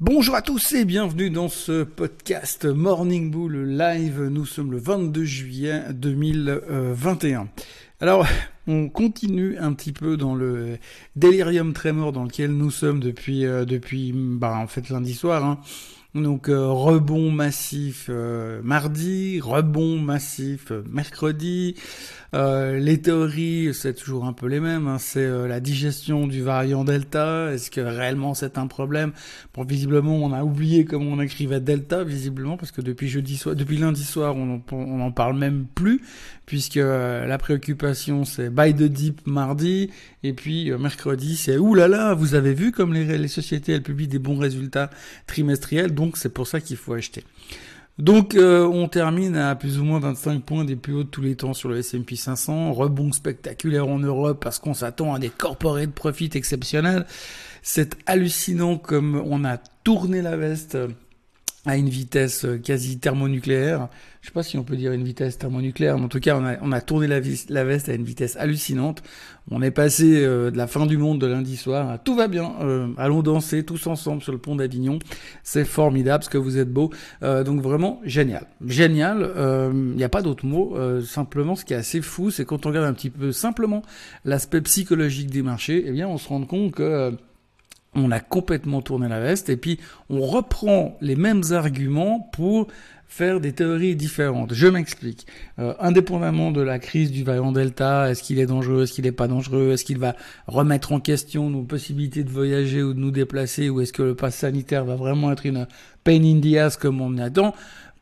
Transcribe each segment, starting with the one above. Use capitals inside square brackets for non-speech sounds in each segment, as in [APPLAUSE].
Bonjour à tous et bienvenue dans ce podcast Morning Bull Live. Nous sommes le 22 juillet 2021. Alors, on continue un petit peu dans le délirium tremor dans lequel nous sommes depuis euh, depuis bah en fait lundi soir. Hein. Donc euh, rebond massif euh, mardi, rebond massif mercredi. Euh, les théories, c'est toujours un peu les mêmes. Hein. C'est euh, la digestion du variant Delta. Est-ce que réellement c'est un problème? Bon, visiblement, on a oublié comment on écrivait Delta, visiblement, parce que depuis jeudi soir, depuis lundi soir, on n'en parle même plus, puisque euh, la préoccupation c'est buy the deep mardi, et puis mercredi c'est oulala, vous avez vu comme les, les sociétés elles publient des bons résultats trimestriels, donc c'est pour ça qu'il faut acheter. Donc euh, on termine à plus ou moins 25 points des plus hauts de tous les temps sur le S&P 500, rebond spectaculaire en Europe parce qu'on s'attend à des corporate profits exceptionnels. C'est hallucinant comme on a tourné la veste à une vitesse euh, quasi thermonucléaire. Je sais pas si on peut dire une vitesse thermonucléaire, mais en tout cas, on a, on a tourné la, veste à une vitesse hallucinante. On est passé euh, de la fin du monde de lundi soir tout va bien, euh, allons danser tous ensemble sur le pont d'Avignon. C'est formidable, ce que vous êtes beau. donc vraiment génial, génial. Il n'y a pas d'autre mot. simplement, ce qui est assez fou, c'est quand on regarde un petit peu simplement l'aspect psychologique des marchés, eh bien, on se rend compte que on a complètement tourné la veste et puis on reprend les mêmes arguments pour faire des théories différentes. Je m'explique. Euh, indépendamment de la crise du variant Delta, est-ce qu'il est dangereux, est-ce qu'il n'est pas dangereux, est-ce qu'il va remettre en question nos possibilités de voyager ou de nous déplacer, ou est-ce que le pass sanitaire va vraiment être une pain in the ass comme on attend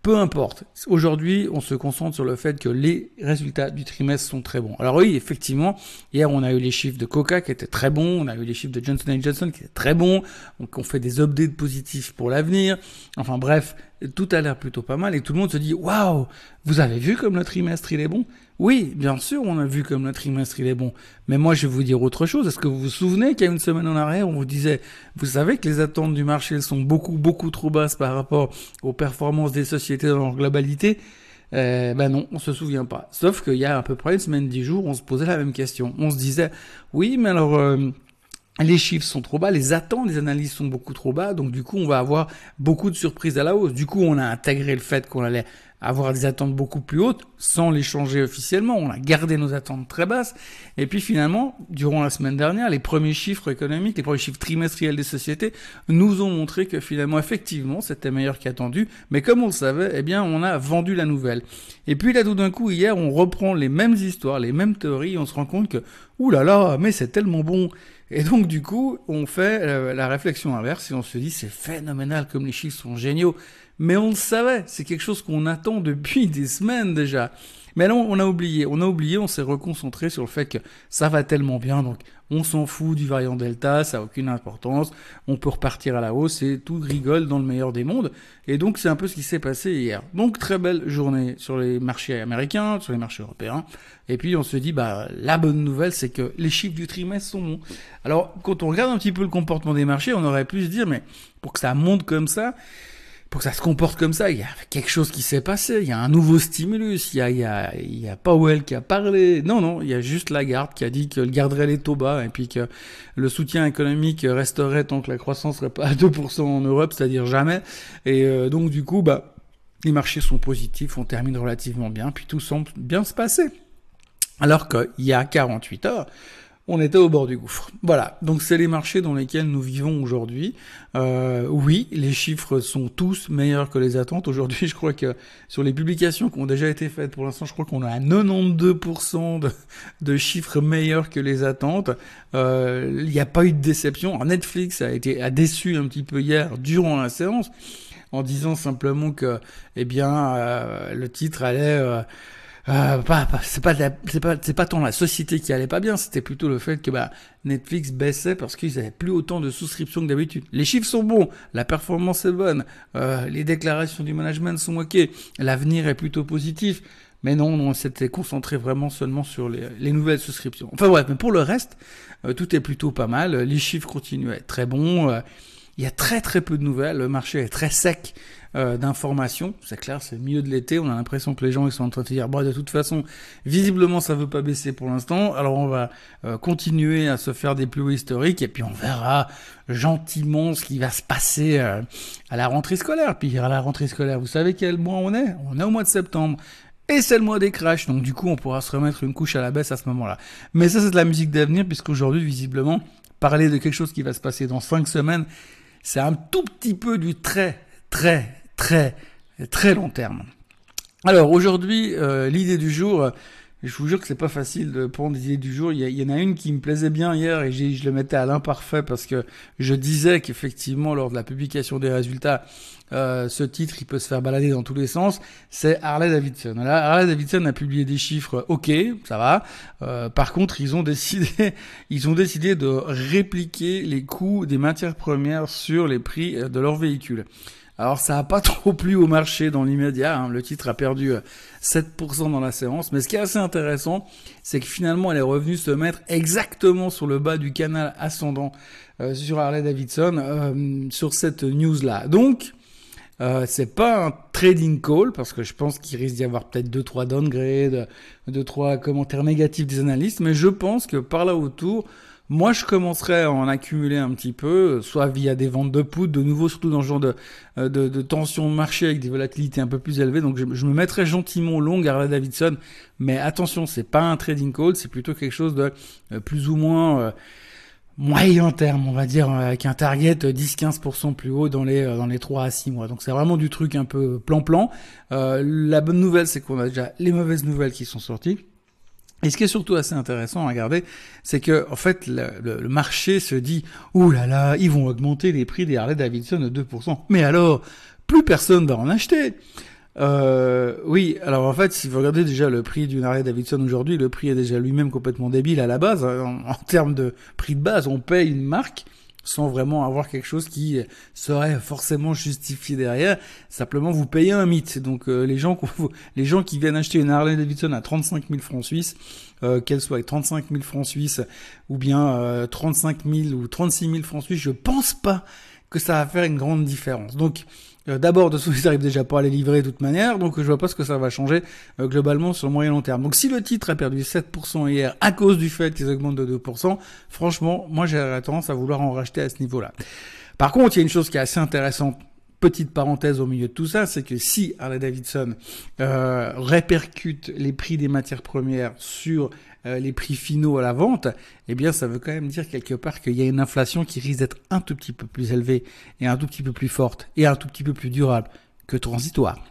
peu importe. Aujourd'hui, on se concentre sur le fait que les résultats du trimestre sont très bons. Alors oui, effectivement, hier on a eu les chiffres de Coca qui étaient très bons, on a eu les chiffres de Johnson Johnson qui étaient très bons, donc on fait des updates positifs pour l'avenir. Enfin bref, tout a l'air plutôt pas mal et tout le monde se dit waouh, vous avez vu comme le trimestre il est bon? Oui, bien sûr, on a vu comme le trimestre il est bon. Mais moi, je vais vous dire autre chose. Est-ce que vous vous souvenez qu'il y a une semaine en arrière, on vous disait, vous savez que les attentes du marché sont beaucoup beaucoup trop basses par rapport aux performances des sociétés dans leur globalité? Euh, ben non, on se souvient pas. Sauf qu'il y a à peu près une semaine, dix jours, on se posait la même question. On se disait, oui, mais alors euh, les chiffres sont trop bas, les attentes des analyses sont beaucoup trop bas, donc du coup on va avoir beaucoup de surprises à la hausse. Du coup on a intégré le fait qu'on allait avoir des attentes beaucoup plus hautes sans les changer officiellement. On a gardé nos attentes très basses. Et puis finalement, durant la semaine dernière, les premiers chiffres économiques, les premiers chiffres trimestriels des sociétés nous ont montré que finalement, effectivement, c'était meilleur qu'attendu. Mais comme on le savait, eh bien, on a vendu la nouvelle. Et puis là, tout d'un coup, hier, on reprend les mêmes histoires, les mêmes théories, et on se rend compte que, oulala, mais c'est tellement bon. Et donc du coup, on fait euh, la réflexion inverse et on se dit c'est phénoménal comme les chiffres sont géniaux. Mais on le savait, c'est quelque chose qu'on attend depuis des semaines déjà. Mais là, on a oublié, on a oublié, on s'est reconcentré sur le fait que ça va tellement bien, donc on s'en fout du variant Delta, ça a aucune importance, on peut repartir à la hausse et tout rigole dans le meilleur des mondes. Et donc c'est un peu ce qui s'est passé hier. Donc très belle journée sur les marchés américains, sur les marchés européens. Et puis on se dit, bah la bonne nouvelle, c'est que les chiffres du trimestre sont bons. Alors quand on regarde un petit peu le comportement des marchés, on aurait pu se dire, mais pour que ça monte comme ça, pour que ça se comporte comme ça, il y a quelque chose qui s'est passé, il y a un nouveau stimulus, il y a, Powell qui a parlé. Non, non, il y a juste Lagarde qui a dit qu'elle garderait les taux bas et puis que le soutien économique resterait tant que la croissance serait pas à 2% en Europe, c'est-à-dire jamais. Et euh, donc du coup, bah, les marchés sont positifs, on termine relativement bien, puis tout semble bien se passer. Alors qu'il y a 48 heures, on était au bord du gouffre. Voilà, donc c'est les marchés dans lesquels nous vivons aujourd'hui. Euh, oui, les chiffres sont tous meilleurs que les attentes. Aujourd'hui, je crois que sur les publications qui ont déjà été faites, pour l'instant, je crois qu'on a à 92% de, de, chiffres meilleurs que les attentes. Euh, il n'y a pas eu de déception. Netflix a été a déçu un petit peu hier durant la séance en disant simplement que, eh bien, euh, le titre allait euh, pas, c'est pas c'est pas c'est pas tant la société qui allait pas bien, c'était plutôt le fait que bah Netflix baissait parce qu'ils avaient plus autant de souscriptions que d'habitude. Les chiffres sont bons, la performance est bonne, euh, les déclarations du management sont ok, l'avenir est plutôt positif. Mais non, on s'était concentré vraiment seulement sur les, les, nouvelles souscriptions. Enfin bref, mais pour le reste, euh, tout est plutôt pas mal. Les chiffres continuent à être très bons. Euh, il y a très très peu de nouvelles. Le marché est très sec euh, d'informations. C'est clair, c'est le milieu de l'été, on a l'impression que les gens ils sont en train de dire, bon, de toute façon, visiblement ça veut pas baisser pour l'instant, alors on va euh, continuer à se faire des hauts historiques et puis on verra gentiment ce qui va se passer euh, à la rentrée scolaire. Puis à la rentrée scolaire, vous savez quel mois on est? On est au mois de septembre. Et c'est le mois des crashs, donc du coup on pourra se remettre une couche à la baisse à ce moment-là. Mais ça c'est de la musique d'avenir, puisqu'aujourd'hui visiblement, parler de quelque chose qui va se passer dans cinq semaines, c'est un tout petit peu du très très très très long terme. Alors aujourd'hui, euh, l'idée du jour, je vous jure que c'est pas facile de prendre des idées du jour. Il y, en a une qui me plaisait bien hier et je le mettais à l'imparfait parce que je disais qu'effectivement lors de la publication des résultats, euh, ce titre il peut se faire balader dans tous les sens. C'est Harley Davidson. Là, Harley Davidson a publié des chiffres, ok, ça va. Euh, par contre, ils ont décidé, [LAUGHS] ils ont décidé de répliquer les coûts des matières premières sur les prix de leurs véhicules. Alors ça a pas [LAUGHS] trop plu au marché dans l'immédiat. Hein. Le titre a perdu 7% euh, dans la séance. Mais ce qui est assez intéressant, c'est que finalement elle est revenue se mettre exactement sur le bas du canal ascendant euh, sur Harley Davidson euh, sur cette news là. Donc euh, c'est pas un trading call parce que je pense qu'il risque d'y avoir peut-être deux trois downgrades, deux trois commentaires négatifs des analystes, mais je pense que par là autour, moi, je commencerai à en accumuler un petit peu, soit via des ventes de poudre, de nouveau, surtout dans ce genre de, euh, de, de tension de marché avec des volatilités un peu plus élevées. Donc, je, me mettrai gentiment long Harley Davidson. Mais attention, c'est pas un trading call, c'est plutôt quelque chose de euh, plus ou moins euh, moyen terme, on va dire, avec un target 10-15% plus haut dans les dans les 3 à 6 mois. Donc, c'est vraiment du truc un peu plan-plan. la bonne nouvelle, c'est qu'on a déjà les mauvaises nouvelles qui sont sorties. Et ce qui est surtout assez intéressant à regarder, c'est que en fait le, marché se dit ouh là là, ils vont augmenter les prix des Harley Davidson de 2%. Mais alors, plus personne va en acheter. Euh, oui, alors en fait, si vous regardez déjà le prix d'une Harley Davidson aujourd'hui, le prix est déjà lui-même complètement débile à la base. En, en termes de prix de base, on paye une marque sans vraiment avoir quelque chose qui serait forcément justifié derrière. Simplement, vous payez un mythe. Donc, euh, les gens, les gens qui viennent acheter une Harley Davidson à 35 000 francs suisses, euh, qu'elle soit avec 35 000 francs suisses ou bien euh, 35 000 ou 36 000 francs suisses, je pense pas que ça va faire une grande différence. Donc, euh, d'abord, de ils arrivent déjà pas à les livrer de toute manière, donc je vois pas ce que ça va changer euh, globalement sur le moyen long terme. Donc si le titre a perdu 7% hier à cause du fait qu'ils augmentent de 2%, franchement, moi j'ai tendance à vouloir en racheter à ce niveau-là. Par contre, il y a une chose qui est assez intéressante petite parenthèse au milieu de tout ça, c'est que si Harley Davidson euh, répercute les prix des matières premières sur euh, les prix finaux à la vente, eh bien ça veut quand même dire quelque part qu'il y a une inflation qui risque d'être un tout petit peu plus élevée et un tout petit peu plus forte et un tout petit peu plus durable que transitoire.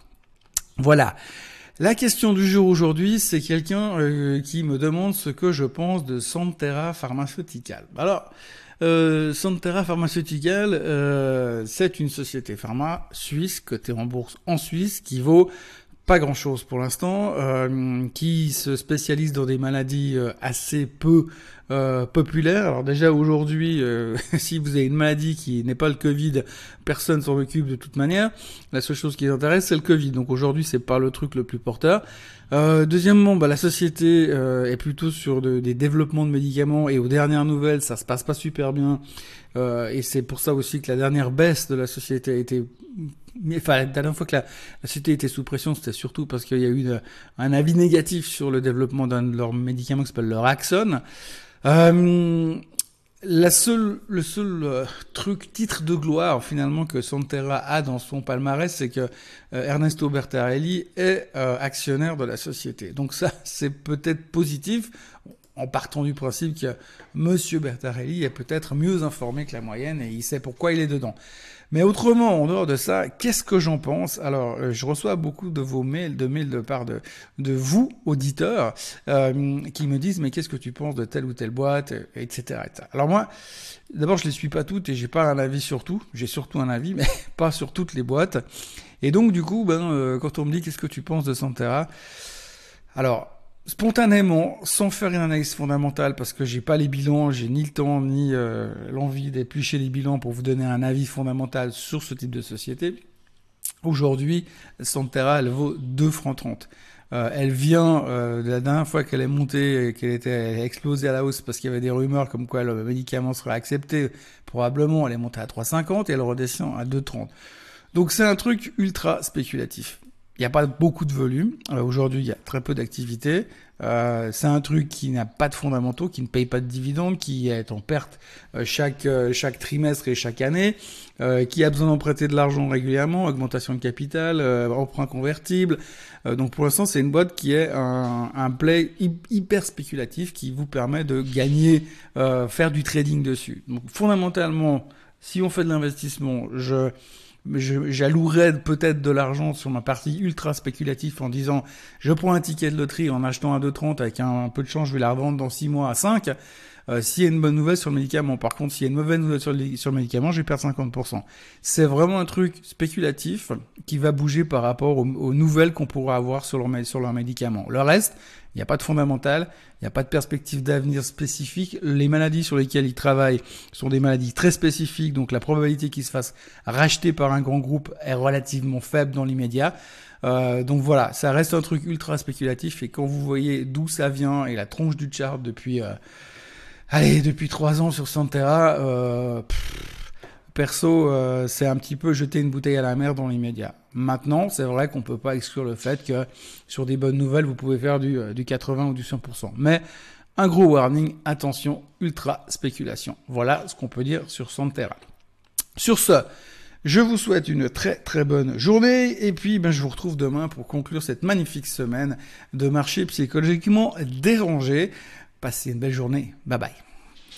Voilà. La question du jour aujourd'hui, c'est quelqu'un euh, qui me demande ce que je pense de Santera Pharmaceutical. Alors, euh, Santera Pharmaceutical, euh, c'est une société pharma suisse cotée en bourse en Suisse qui vaut pas grand chose pour l'instant, euh, qui se spécialise dans des maladies euh, assez peu euh, populaires. Alors déjà aujourd'hui, [LAUGHS] si vous avez une maladie qui n'est pas le Covid, personne s'en occupe de toute manière. La seule chose qui les intéresse, c'est le Covid. Donc aujourd'hui, c'est pas le truc le plus porteur. deuxièmement, bah, la société est plutôt sur des développements de médicaments et aux dernières nouvelles, ça se passe pas super bien. et c'est pour ça aussi que la dernière baisse de la société a été mais enfin, la dernière fois que la, la société était sous pression, c'était surtout parce qu'il y a eu un avis négatif sur le développement d'un de leurs médicaments qui s'appelle le Raxon. Euh, la seule, le seul euh, truc, titre de gloire finalement que Santera a dans son palmarès, c'est que euh, Ernesto Bertarelli est euh, actionnaire de la société. Donc ça, [LAUGHS] c'est peut-être positif en partant du principe que Monsieur Bertarelli est peut-être mieux informé que la moyenne et il sait pourquoi il est dedans. Mais autrement, en dehors de ça, qu'est-ce que j'en pense? Alors, euh, je reçois beaucoup de vos mails, de mails de part de, de vous, auditeurs, euh, qui me disent mais qu'est-ce que tu penses de telle ou telle boîte, etc. etc. Alors moi, d'abord, je les suis pas toutes et j'ai pas un avis sur tout. J'ai surtout un avis, [LAUGHS] mais pas sur toutes les boîtes. Et donc, du coup, ben, euh, quand on me dit qu'est-ce que tu penses de Santera, alors spontanément, sans faire une analyse fondamentale, parce que j'ai pas les bilans, j'ai ni le temps ni euh, l'envie d'éplucher les bilans pour vous donner un avis fondamental sur ce type de société. Aujourd'hui, Santera, elle vaut 2 francs 30. Euh, elle vient euh, de la dernière fois qu'elle est montée, qu'elle était elle a explosé à la hausse parce qu'il y avait des rumeurs comme quoi le médicament serait accepté. Probablement, elle est montée à 3,50 et elle redescend à 2,30. Donc c'est un truc ultra spéculatif. Il n'y a pas beaucoup de volume. Euh, aujourd'hui, il y a très peu d'activité. Euh, c'est un truc qui n'a pas de fondamentaux, qui ne paye pas de dividendes, qui est en perte euh, chaque euh, chaque trimestre et chaque année, qui a besoin d'emprunter de l'argent régulièrement, augmentation de capital, emprunt convertible. donc pour l'instant, c'est une boîte qui est un, un play hyper spéculatif qui vous permet de gagner, faire du trading dessus. Donc fondamentalement, si on fait de l'investissement, je j'allouerais peut-être de l'argent sur ma partie ultra spéculative en disant je prends un ticket de loterie en achetant un 2,30 avec un, peu de chance, je vais la revendre dans 6 mois à 5. Euh, s'il y a une bonne nouvelle sur le médicament, par contre, s'il y a une mauvaise nouvelle sur le, médicament, je vais perdre 50%. C'est vraiment un truc spéculatif qui va bouger par rapport aux, nouvelles qu'on pourra avoir sur leur, sur leur médicament. Le reste, il n'y a pas de fondamental, il n'y a pas de perspective d'avenir spécifique. Les maladies sur lesquelles ils travaillent sont des maladies très spécifiques, donc la probabilité qu'ils se fassent racheter par un grand groupe est relativement faible dans l'immédiat. Euh, donc voilà, ça reste un truc ultra spéculatif et quand vous voyez d'où ça vient et la tronche du chart depuis, euh, allez, depuis trois ans sur Santera, euh, perso, euh, c'est un petit peu jeter une bouteille à la mer dans l'immédiat. Maintenant, c'est vrai qu'on peut pas exclure le fait que sur des bonnes nouvelles, vous pouvez faire du, euh, du 80 ou du 100%. Mais un gros warning, attention, ultra spéculation. Voilà ce qu'on peut dire sur Santera. Sur ce, je vous souhaite une très très bonne journée et puis ben, je vous retrouve demain pour conclure cette magnifique semaine de marché psychologiquement dérangé. Passez une belle journée. Bye bye.